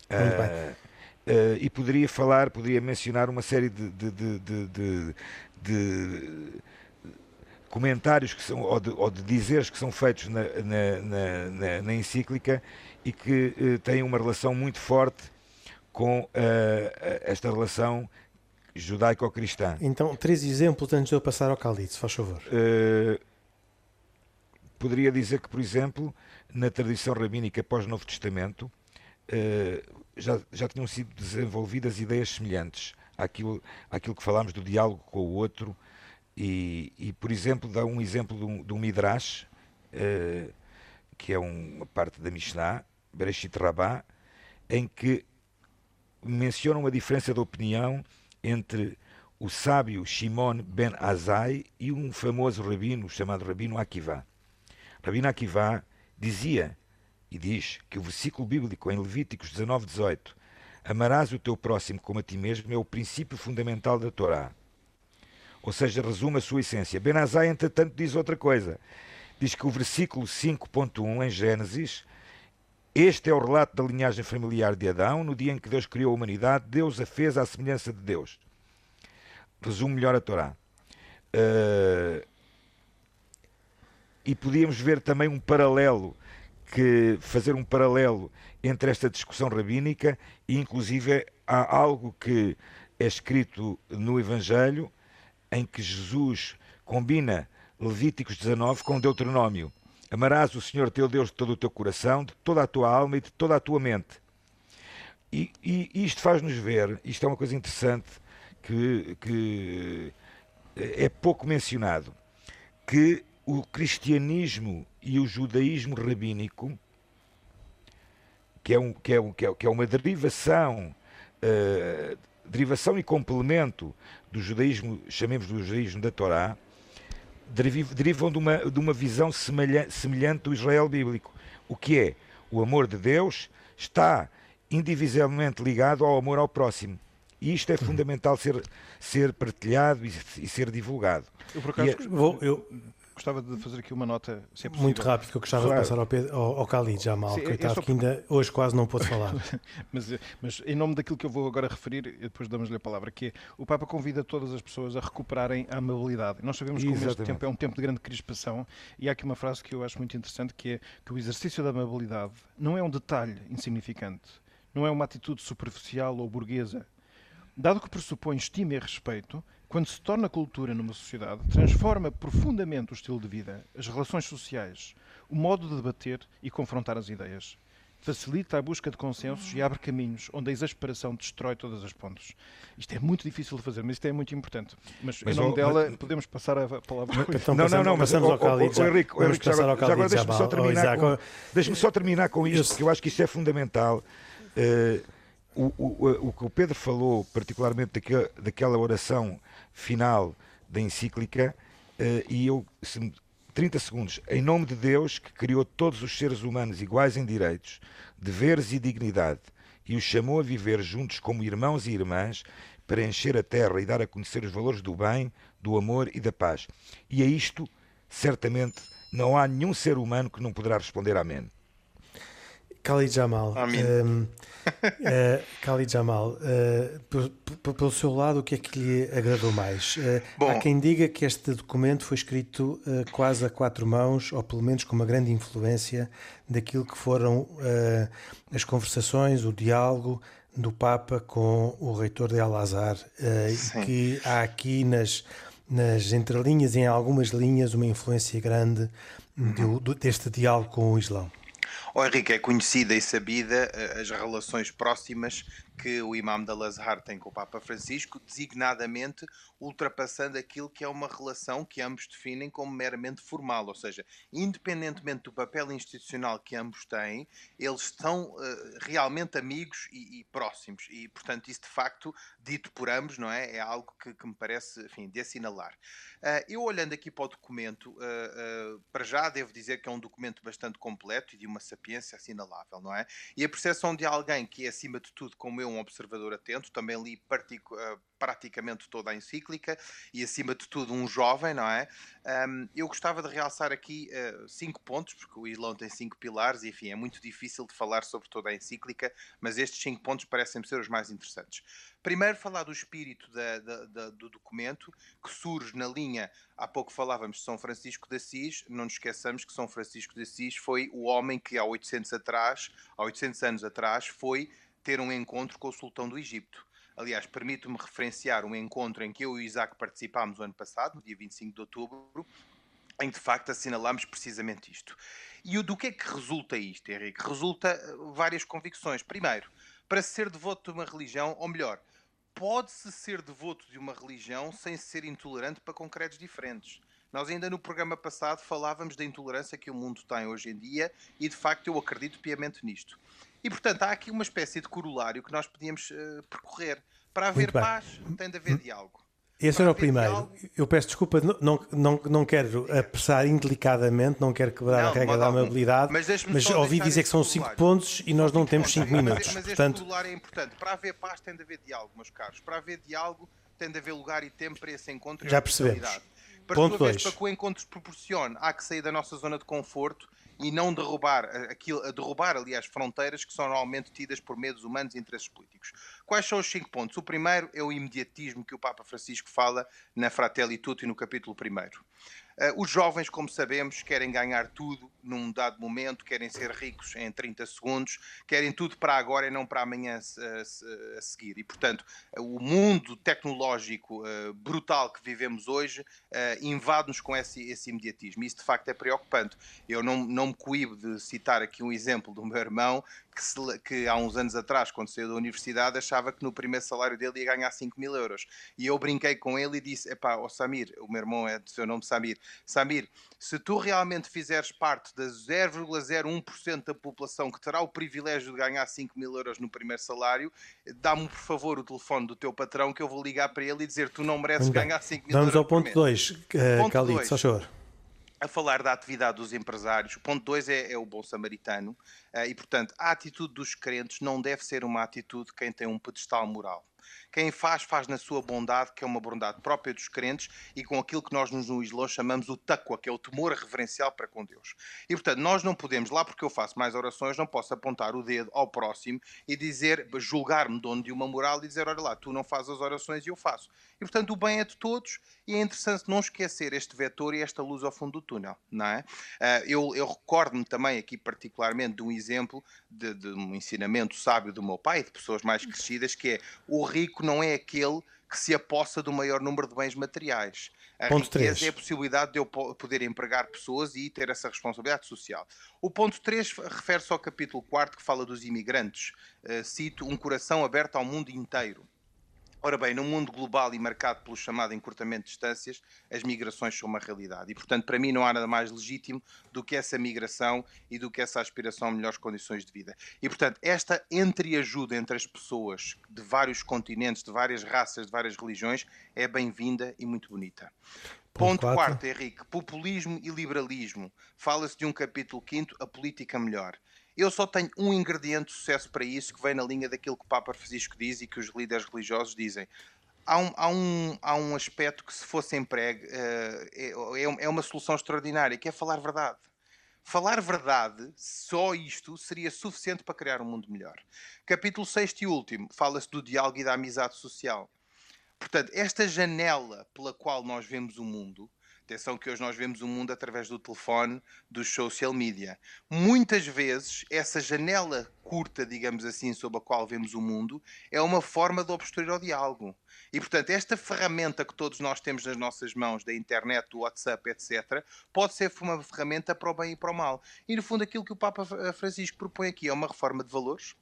[SPEAKER 3] Uh, uh, e poderia falar, poderia mencionar uma série de, de, de, de comentários que são, ou de, ou dizeres que são feitos na, na, na, na encíclica e que uh, têm uma relação muito forte com uh, esta relação judaico-cristã.
[SPEAKER 1] Então, três exemplos antes de eu passar ao se faz favor.
[SPEAKER 3] Poderia dizer que, por exemplo, na tradição rabínica pós-Novo Testamento, já, já tinham sido desenvolvidas ideias semelhantes àquilo, àquilo que falámos do diálogo com o outro, e, e, por exemplo, dá um exemplo de um, de um Midrash, uh, que é uma parte da Mishnah, Bereshit Rabbah, em que menciona uma diferença de opinião entre o sábio Shimon ben Azai e um famoso rabino chamado Rabino Akiva. Rabino Akiva dizia e diz que o versículo bíblico em Levíticos 19, 18 Amarás o teu próximo como a ti mesmo é o princípio fundamental da Torá ou seja, resume a sua essência. Benazai, entretanto, diz outra coisa. Diz que o versículo 5.1 em Gênesis, este é o relato da linhagem familiar de Adão, no dia em que Deus criou a humanidade, Deus a fez à semelhança de Deus. Resume melhor a Torá. Uh, e podíamos ver também um paralelo, que fazer um paralelo entre esta discussão rabínica e inclusive há algo que é escrito no Evangelho em que Jesus combina Levíticos 19 com Deuteronômio. Amarás o Senhor teu Deus de todo o teu coração, de toda a tua alma e de toda a tua mente. E, e isto faz-nos ver, isto é uma coisa interessante que, que é pouco mencionado, que o cristianismo e o judaísmo rabínico, que é, um, que é, um, que é, que é uma derivação uh, derivação e complemento do judaísmo, chamemos do judaísmo da Torá, derivam de uma, de uma visão semelhante do Israel bíblico. O que é? O amor de Deus está indivisivelmente ligado ao amor ao próximo. E isto é fundamental ser, ser partilhado e, e ser divulgado.
[SPEAKER 2] Eu, por acaso, é... vou, eu, gostava de fazer aqui uma nota,
[SPEAKER 1] se é Muito rápido, que eu gostava claro. de passar ao, Pedro, ao, ao Khalid já mal, Sim, coitado, que ainda hoje quase não pôde falar. (laughs)
[SPEAKER 2] mas, mas em nome daquilo que eu vou agora referir, e depois damos-lhe a palavra, que é, o Papa convida todas as pessoas a recuperarem a amabilidade. Nós sabemos que este tempo é um tempo de grande crispação, e há aqui uma frase que eu acho muito interessante, que é que o exercício da amabilidade não é um detalhe insignificante, não é uma atitude superficial ou burguesa. Dado que pressupõe estima e respeito, quando se torna cultura numa sociedade, transforma profundamente o estilo de vida, as relações sociais, o modo de debater e confrontar as ideias. facilita a busca de consensos e abre caminhos onde a exasperação destrói todas as pontes. Isto é muito difícil de fazer, mas isto é muito importante. Mas, mas em nome dela, mas, podemos passar a palavra.
[SPEAKER 1] Então, não, não, não, mas passamos ao Khalid.
[SPEAKER 3] O Henrique, Henrique, já, já agora deixa-me só, terminar com, deixa só terminar com isto, porque eu acho que isto é fundamental. Uh, o, o, o que o Pedro falou, particularmente daquela, oração final da encíclica, uh, e eu, se, 30 segundos. Em nome de Deus, que criou todos os seres humanos iguais em direitos, deveres e dignidade, e os chamou a viver juntos como irmãos e irmãs, para encher a terra e dar a conhecer os valores do bem, do amor e da paz. E a isto, certamente, não há nenhum ser humano que não poderá responder amém.
[SPEAKER 1] Khalid Jamal. Um, uh, (laughs) Khalid Jamal, uh, pelo seu lado, o que é que lhe agradou mais? Uh, Bom, há quem diga que este documento foi escrito quase a quatro mãos, ou pelo menos com uma grande influência daquilo que foram as conversações, o diálogo do Papa com o reitor de Al-Azhar, que há aqui nas, nas entrelinhas e em algumas linhas uma influência grande uhum. do, deste diálogo com o Islão.
[SPEAKER 4] Oh, Henrique, é conhecida e sabida eh, as relações próximas que o Imam da Lazar tem com o Papa Francisco, designadamente ultrapassando aquilo que é uma relação que ambos definem como meramente formal, ou seja, independentemente do papel institucional que ambos têm, eles estão uh, realmente amigos e, e, próximos, e portanto isso de facto, dito por ambos, não é? É algo que, que me parece, enfim, de assinalar. Uh, eu olhando aqui para o documento, uh, para já devo dizer que é um documento bastante completo e de uma sapiência assinalável, não é? E a percepção de alguém que é acima de tudo, como eu, um observador atento, também li uh, praticamente toda a encíclica e, acima de tudo, um jovem, não é? Um, eu gostava de realçar aqui uh, cinco pontos, porque o Islão tem cinco pilares e, enfim, é muito difícil de falar sobre toda a encíclica, mas estes cinco pontos parecem-me ser os mais interessantes. Primeiro, falar do espírito da, da, da, do documento, que surge na linha, há pouco falávamos de São Francisco de Assis, não nos esqueçamos que São Francisco de Assis foi o homem que há 800, atrás, há 800 anos atrás foi ter um encontro com o sultão do Egito. Aliás, permito-me referenciar um encontro em que eu e o Isaac participámos o ano passado, no dia 25 de outubro, em que de facto assinalámos precisamente isto. E do que é que resulta isto, Henrique? Resulta eh, várias convicções. Primeiro, para ser devoto de uma religião, ou melhor, pode-se ser devoto de uma religião sem ser intolerante para concretos diferentes. Nós ainda no programa passado falávamos da intolerância que o mundo tem hoje em dia e de facto eu acredito piamente nisto. E, portanto, há aqui uma espécie de corolário que nós podíamos uh, percorrer. Para haver paz, tem de haver diálogo.
[SPEAKER 1] Esse era o primeiro. Eu peço desculpa, não, não, não quero apressar indelicadamente, não quero quebrar não, a regra da amabilidade, mas, mas ouvi dizer que são cinco pontos e nós não temos cinco minutos.
[SPEAKER 4] Mas, mas
[SPEAKER 1] portanto...
[SPEAKER 4] este corolário é importante. Para haver paz, tem de haver diálogo, meus caros. Para haver diálogo, tem de haver lugar e tempo para esse encontro.
[SPEAKER 1] Já percebemos.
[SPEAKER 4] Para, Ponto vez, para que o encontro se proporcione, há que sair da nossa zona de conforto e não derrubar aquilo, derrubar, aliás, fronteiras que são normalmente tidas por medos humanos e interesses políticos. Quais são os cinco pontos? O primeiro é o imediatismo que o Papa Francisco fala na Fratelli Tutti no capítulo primeiro. Uh, os jovens, como sabemos, querem ganhar tudo num dado momento, querem ser ricos em 30 segundos, querem tudo para agora e não para amanhã a, seguir. E, portanto, o mundo tecnológico uh, brutal que vivemos hoje uh, invade-nos com esse, esse, imediatismo. Isso, de facto, é preocupante. Eu não, não me coíbo de citar aqui um exemplo do meu irmão que, se, que, há uns anos atrás, quando saiu da universidade, achava que no primeiro salário dele ia ganhar 5 mil euros. E eu brinquei com ele e disse: Epá, oh Samir, o meu irmão é do seu nome Samir, Samir, se tu realmente fizeres parte da 0,01% da população que terá o privilégio de ganhar 5 mil euros no primeiro salário, dá-me por favor o telefone do teu patrão que eu vou ligar para ele e dizer: Tu não mereces ganhar 5 mil
[SPEAKER 1] Vamos
[SPEAKER 4] euros.
[SPEAKER 1] Vamos ao ponto 2, uh, Khalid, só choro
[SPEAKER 4] a falar da atividade dos empresários. O ponto 2 é, é, o bom samaritano. Uh, e, portanto, a atitude dos crentes não deve ser uma atitude de quem tem um pedestal moral. Quem faz, faz na sua bondade, que é uma bondade própria dos crentes, e com aquilo que nós no Islão chamamos o taqwa, que é o temor reverencial para com Deus. E portanto, nós não podemos, lá porque eu faço mais orações, não posso apontar o dedo ao próximo e dizer, julgar-me dono de uma moral e dizer, olha lá, tu não fazes as orações e eu faço. E portanto, o bem é de todos e é interessante não esquecer este vetor e esta luz ao fundo do túnel, não é? Ah, eu, eu recordo-me também aqui particularmente de um exemplo de, de um ensinamento sábio do meu pai, de pessoas mais crescidas, que é o rico não é aquele que se apossa do maior número de bens materiais. A
[SPEAKER 1] ponto
[SPEAKER 4] riqueza
[SPEAKER 1] 3.
[SPEAKER 4] é a possibilidade de eu poder empregar pessoas e ter essa responsabilidade social. O ponto 3 refere-se ao capítulo 4 que fala dos imigrantes. Uh, cito, um coração aberto ao mundo inteiro. Ora bem, num mundo global e marcado pelo chamado encurtamento de distâncias, as migrações são uma realidade. E, portanto, para mim não há nada mais legítimo do que essa migração e do que essa aspiração a melhores condições de vida. E, portanto, esta entreajuda entre as pessoas de vários continentes, de várias raças, de várias religiões, é bem-vinda e muito bonita. Ponto, Ponto quarto, Henrique, populismo e liberalismo. Fala-se de um capítulo quinto, a política melhor. Eu só tenho um ingrediente de sucesso para isso que vem na linha daquilo que o Papa Francisco diz e que os líderes religiosos dizem. Há um, há um, há um aspecto que, se fosse empregue, uh, é, é uma solução extraordinária, que é falar verdade. Falar verdade, só isto, seria suficiente para criar um mundo melhor. Capítulo 6 e último, fala-se do diálogo e da amizade social. Portanto, esta janela pela qual nós vemos o mundo Atenção que hoje nós vemos o mundo através do telefone, dos social media. Muitas vezes, essa janela curta, digamos assim, sob a qual vemos o mundo, é uma forma de obstruir o diálogo. E, portanto, esta ferramenta que todos nós temos nas nossas mãos, da internet, do WhatsApp, etc., pode ser uma ferramenta para o bem e para o mal. E, no fundo, aquilo que o Papa Francisco propõe aqui é uma reforma de valores,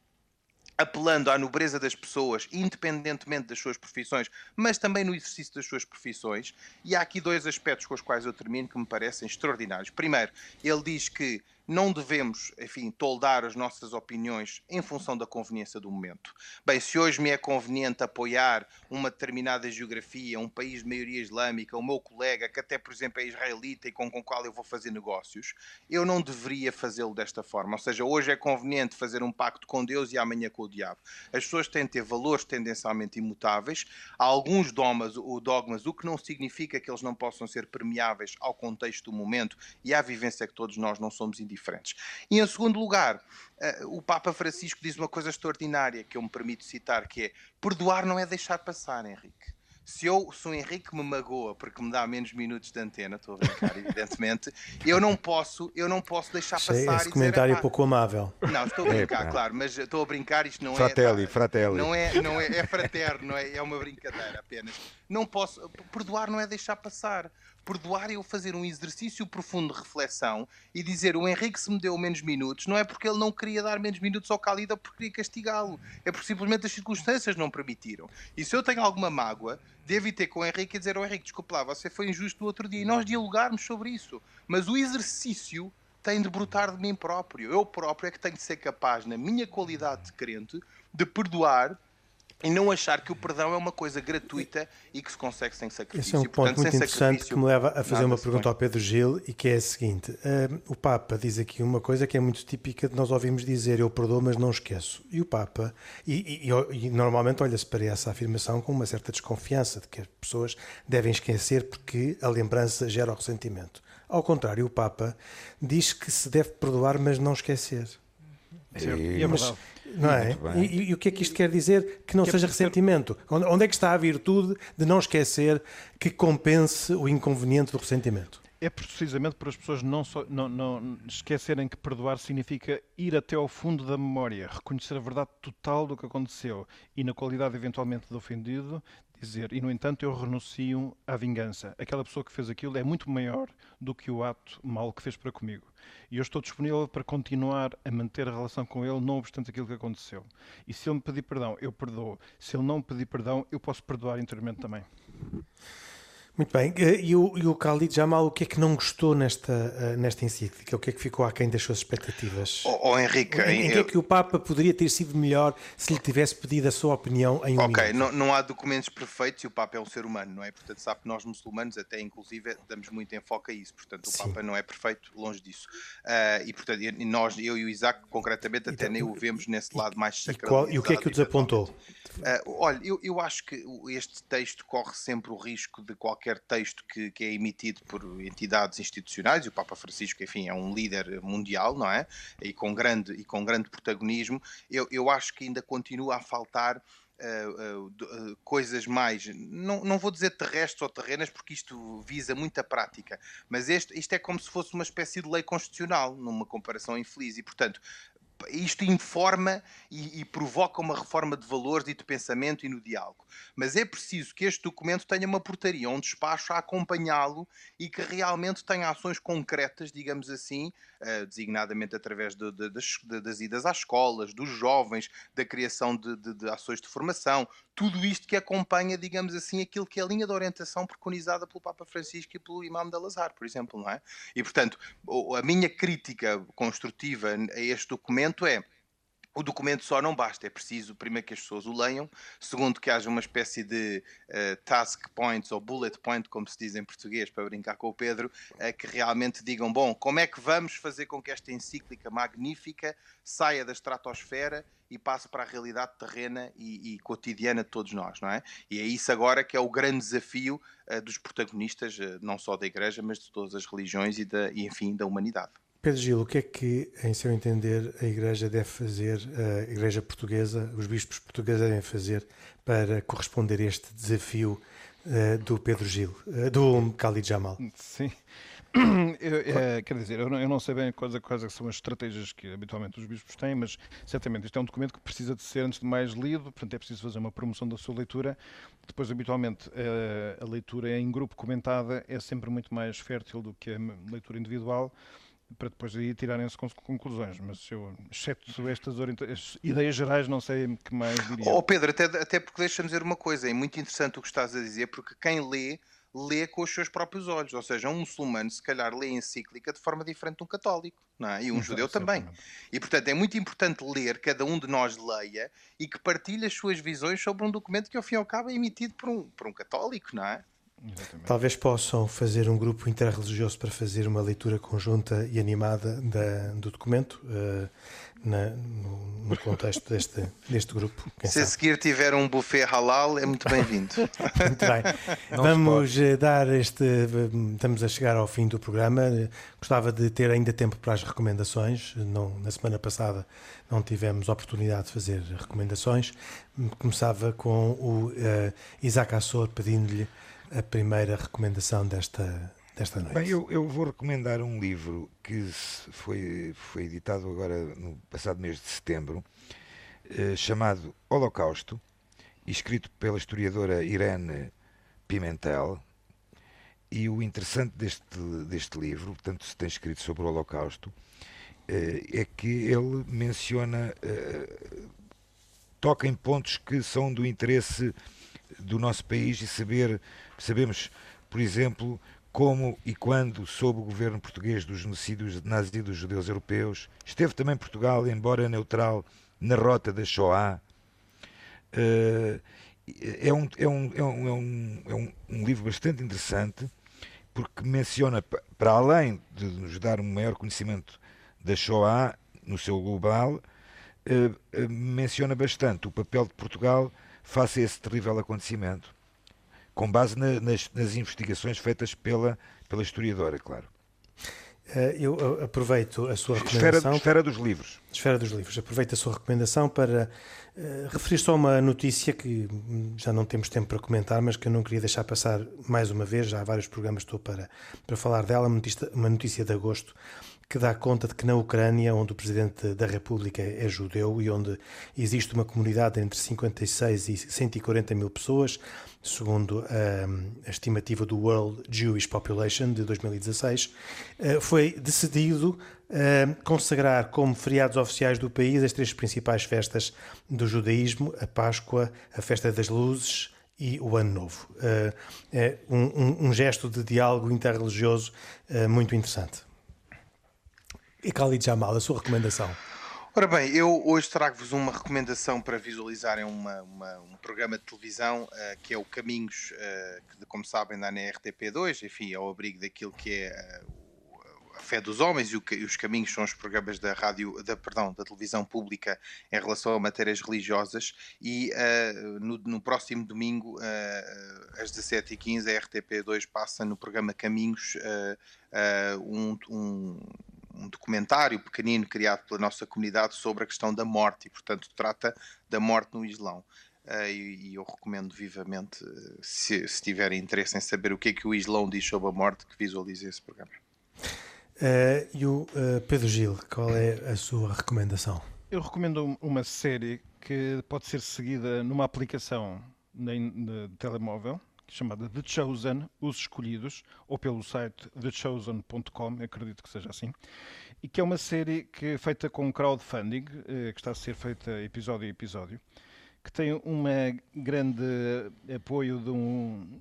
[SPEAKER 4] apelando à nobreza das pessoas, independentemente das suas profissões, mas também no exercício das suas profissões. E há aqui dois aspectos com os quais eu termino que me parecem extraordinários. Primeiro, ele diz que não devemos, enfim, toldar as nossas opiniões em função da conveniência do momento. Bem, se hoje me é conveniente apoiar uma determinada geografia, um país de maioria islâmica, o meu colega, que até, por exemplo, é israelita e com, o qual eu vou fazer negócios, eu não deveria fazê-lo desta forma. Ou seja, hoje é conveniente fazer um pacto com Deus e amanhã com o diabo. As pessoas têm de ter valores tendencialmente imutáveis. Há alguns dogmas, o dogmas, o que não significa que eles não possam ser permeáveis ao contexto do momento e à vivência que todos nós não somos indivíduos diferentes. E em segundo lugar, uh, o Papa Francisco diz uma coisa extraordinária que eu me permito citar, que é perdoar não é deixar passar, Henrique. Se eu, se o Henrique me magoa porque me dá menos minutos de antena, estou a brincar, evidentemente, (laughs) eu não posso, eu não posso deixar
[SPEAKER 1] Sei,
[SPEAKER 4] passar.
[SPEAKER 1] Esse comentário
[SPEAKER 4] dizer,
[SPEAKER 1] é pouco amável.
[SPEAKER 4] Não, estou a brincar, é, claro, mas estou a brincar, isto não
[SPEAKER 3] fratelli,
[SPEAKER 4] é.
[SPEAKER 3] Fratelli,
[SPEAKER 4] Não é, não é, é fraterno, é, é uma brincadeira apenas. Não posso, perdoar não é deixar passar perdoar é eu fazer um exercício profundo de reflexão e dizer o Henrique se me deu menos minutos, não é porque ele não queria dar menos minutos ao Cálida porque queria castigá-lo. É porque simplesmente as circunstâncias não permitiram. E se eu tenho alguma mágoa, devo ter com o Henrique e dizer ao Henrique, desculpa lá, você foi injusto no outro dia. E nós dialogarmos sobre isso. Mas o exercício tem de brotar de mim próprio. Eu próprio é que tenho de ser capaz, na minha qualidade de crente, de perdoar e não achar que o perdão é uma coisa gratuita e que se consegue sem sacrifício.
[SPEAKER 1] Esse é um ponto Portanto, muito interessante que me leva a fazer uma pergunta ao Pedro Gil e que é a seguinte: uh, o Papa diz aqui uma coisa que é muito típica de nós ouvimos dizer eu perdoo, mas não esqueço. E o Papa, e, e, e normalmente olha-se para essa afirmação com uma certa desconfiança de que as pessoas devem esquecer porque a lembrança gera o ressentimento. Ao contrário, o Papa diz que se deve perdoar, mas não esquecer.
[SPEAKER 2] E é verdade.
[SPEAKER 1] Não é? E, e, o que é que isto quer dizer? Que não que é seja é ressentimento. Onde é que está a virtude de não esquecer que compense o inconveniente do ressentimento?
[SPEAKER 2] É precisamente para as pessoas não, só, não, não esquecerem que perdoar significa ir até ao fundo da memória, reconhecer a verdade total do que aconteceu e, na qualidade eventualmente de ofendido, dizer, e no entanto eu renuncio à vingança. Aquela pessoa que fez aquilo é muito maior do que o ato mau que fez para comigo. E eu estou disponível para continuar a manter a relação com ele, não obstante aquilo que aconteceu. E se ele me pedir perdão, eu perdoo. Se ele não me pedir perdão, eu posso perdoar interiormente também.
[SPEAKER 1] Muito bem. Eh, e o, e o Khalid Jamal, o que é que não gostou nesta, eh, nesta encíclica? O que é que ficou aquém das suas expectativas?
[SPEAKER 4] Oh, oh Henrique,
[SPEAKER 1] em, em que é que o Papa poderia ter sido melhor se lhe tivesse pedido a sua opinião em um
[SPEAKER 4] Ok, não, não, há documentos perfeitos e o Papa é um ser humano, não é? Portanto, sabe que nós muçulmanos, até inclusive, damos muito enfoque a isso. Portanto, o Sim. Papa não é perfeito, longe disso. Uh, e, portanto, nós, eu e o Isaac, concretamente, até então, nem o vemos nesse e, lado mais
[SPEAKER 1] sacral. E, e, o que é que o desapontou?
[SPEAKER 4] Uh, olha, eu, eu acho que este texto corre sempre o risco de qualquer texto que, que, é emitido por entidades institucionais, e o Papa Francisco, enfim, é um líder mundial, não é? E com grande, e com grande protagonismo, eu, eu acho que ainda continua a faltar. Uh, uh, uh, coisas mais, não, não vou dizer terrestres ou terrenas, porque isto visa muita prática, mas este, isto é como se fosse uma espécie de lei constitucional, numa comparação infeliz, e portanto, isto informa e, e, provoca uma reforma de valores e de pensamento e no diálogo. Mas é preciso que este documento tenha uma portaria, um despacho a acompanhá-lo e que realmente tenha ações concretas, digamos assim, uh, designadamente através de, de, de, das idas às escolas, dos jovens, da criação de, ações de formação, tudo isto que acompanha, digamos assim, aquilo que é a linha de orientação preconizada pelo Papa Francisco e pelo Imam de Al-Azhar, por exemplo, não é? E, portanto, a minha crítica construtiva a este documento é o documento só não basta, é preciso, primeiro, que as pessoas o leiam, segundo, que haja uma espécie de uh, task points ou bullet point, como se diz em português, para brincar com o Pedro, uh, que realmente digam: bom, como é que vamos fazer com que esta encíclica magnífica saia da estratosfera e passe para a realidade terrena e, e cotidiana de todos nós, não é? E é isso agora que é o grande desafio uh, dos protagonistas, não só da Igreja, mas de todas as religiões e, da, e enfim, da humanidade.
[SPEAKER 1] Pedro Gil, o que é que, em seu entender, a Igreja deve fazer, a Igreja Portuguesa, os bispos portugueses devem fazer para corresponder a este desafio uh, do Pedro Gil, uh, do Khalid Jamal?
[SPEAKER 2] Sim. (clears throat) Eu, é, quer dizer, eu não, eu não, sei bem quais, quais é são as estratégias que habitualmente os bispos têm, mas certamente isto é um documento que precisa de ser, antes de mais, lido, portanto é preciso fazer uma promoção da sua leitura. Depois, habitualmente, a, a leitura em grupo comentada é sempre muito mais fértil do que a leitura individual para depois aí tirarem-se conclusões. Mas eu, exceto estas ideias gerais, não sei que mais diria.
[SPEAKER 4] Oh, Pedro, até, até porque deixa-me dizer uma coisa, é muito interessante o que estás a dizer, porque quem lê, lê com os seus próprios olhos. Ou seja, um muçulmano, se calhar, lê a encíclica de forma diferente de um católico, não é? E um Exato, judeu também. E, portanto, é muito importante ler, cada um de nós leia e que partilhe as suas visões sobre um documento que, ao fim e ao cabo, é emitido por um, por um católico, não é?
[SPEAKER 1] Exatamente. Talvez possam fazer um grupo interreligioso para fazer uma leitura conjunta e animada da, do documento uh, na, no, no, contexto deste, deste grupo.
[SPEAKER 4] Se sabe? a seguir tiver um buffet halal, é muito bem-vindo. (laughs)
[SPEAKER 1] muito bem. Não Vamos eh, dar este. Estamos a chegar ao fim do programa. Gostava de ter ainda tempo para as recomendações. Não, na semana passada não tivemos oportunidade de fazer recomendações. Começava com o uh, Isaac Assor pedindo-lhe a primeira recomendação desta, desta noite?
[SPEAKER 3] Bem, eu, eu, vou recomendar um livro que foi, foi editado agora no passado mês de setembro, eh, chamado Holocausto, escrito pela historiadora Irene Pimentel. E o interessante deste, deste livro, portanto, se tem escrito sobre o Holocausto, eh, é que ele menciona, eh, toca em pontos que são do interesse do nosso país e saber Sabemos, por exemplo, como e quando, sob o governo português dos genocídios nazis dos judeus europeus, esteve também Portugal, embora neutral, na rota da Shoah. Eh, é um, é um, é um, é um, é um, um livro bastante interessante porque menciona, para além de nos dar um maior conhecimento da Shoah no seu global, eh, eh, menciona bastante o papel de Portugal face a esse terrível acontecimento com base na, nas, nas, investigações feitas pela, pela historiadora, claro.
[SPEAKER 1] Eh, eu aproveito a sua recomendação.
[SPEAKER 3] Esfera, esfera dos livros.
[SPEAKER 1] Esfera dos livros. Aproveito a sua recomendação para uh, referir só uma notícia que já não temos tempo para comentar, mas que eu não queria deixar passar mais uma vez. Já há vários programas estou para, para falar dela. Uma notícia, uma notícia de agosto que dá conta de que na Ucrânia, onde o Presidente da República é judeu e onde existe uma comunidade entre 56 e 140 mil pessoas, segundo a, estimativa do World Jewish Population de 2016, eh, foi decidido eh, consagrar como feriados oficiais do país as três principais festas do judaísmo, a Páscoa, a Festa das Luzes e o Ano Novo. Eh, é um gesto de diálogo interreligioso muito interessante. E Khalid Jamal, a sua recomendação?
[SPEAKER 4] Ora bem, eu hoje trago-vos uma recomendação para visualizarem uma, uma, um programa de televisão uh, que é o Caminhos, uh, que como sabem dá na RTP2, enfim, ao abrigo daquilo que é uh, a fé dos homens e, o, e, os caminhos são os programas da rádio, da, perdão, da televisão pública em relação a matérias religiosas e no, no, próximo domingo às 17h15 a RTP2 passa no programa Caminhos um, um um documentário pequenino criado pela nossa comunidade sobre a questão da morte e, portanto, trata da morte no Islão. Uh, e, e, eu recomendo vivamente, uh, se, se tiverem interesse em saber o que é que o Islão diz sobre a morte, que visualize esse programa.
[SPEAKER 1] Uh, e o Pedro Gil, qual é a sua recomendação?
[SPEAKER 2] Eu recomendo uma série que pode ser seguida numa aplicação de telemóvel chamada The Chosen, Os Escolhidos, ou pelo site thechosen.com, acredito que seja assim, e que é uma série que é feita com crowdfunding, eh, que está a ser feita episódio a episódio, que tem um grande apoio de um,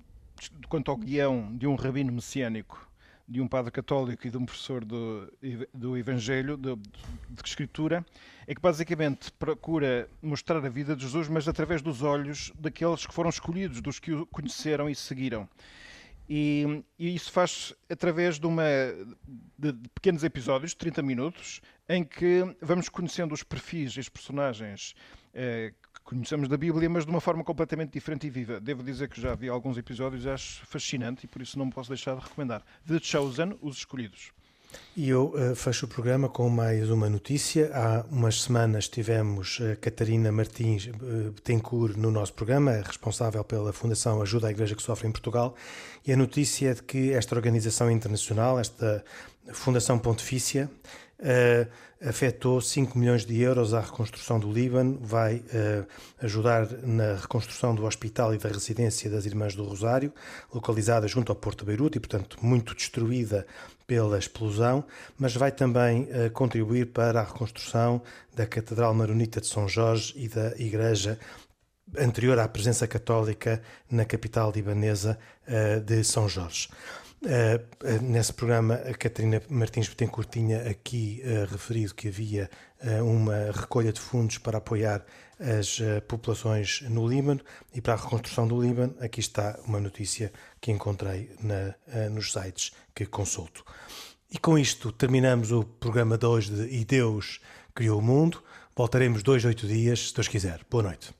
[SPEAKER 2] quanto ao guião de um rabino messiânico de um padre católico e de um professor do, do Evangelho, de, de Escritura, é que basicamente procura mostrar a vida de Jesus, mas através dos olhos daqueles que foram escolhidos, dos que o conheceram e seguiram. E, e isso faz através de, uma, de, de pequenos episódios, de 30 minutos, em que vamos conhecendo os perfis e os personagens eh, conhecemos da Bíblia, mas de uma forma completamente diferente e viva. Devo dizer que já vi alguns episódios acho fascinante e por isso não posso deixar de recomendar. The Chosen, Os Escolhidos.
[SPEAKER 1] E eu uh, fecho o programa com mais uma notícia. Há umas semanas tivemos a Catarina Martins uh, Betancourt no nosso programa, responsável pela Fundação Ajuda à Igreja que Sofre em Portugal, e a notícia é de que esta organização internacional, esta Fundação Pontifícia, uh, afetou 5 milhões de euros à reconstrução do Líbano, vai uh, ajudar na reconstrução do hospital e da residência das Irmãs do Rosário, localizada junto ao Porto de Beirute e, portanto, muito destruída pela explosão, mas vai também uh, contribuir para a reconstrução da Catedral Maronita de São Jorge e da Igreja anterior à presença católica na capital libanesa de São Jorge. Uh, nesse programa, a Catarina Martins Betancourt tinha aqui uh, referido que havia uma recolha de fundos para apoiar as populações no Líbano e para a reconstrução do Líbano. Aqui está uma notícia que encontrei na, nos sites que consulto. E com isto terminamos o programa de hoje de E Deus Criou o Mundo. Voltaremos dois, oito dias, se Deus quiser. Boa noite.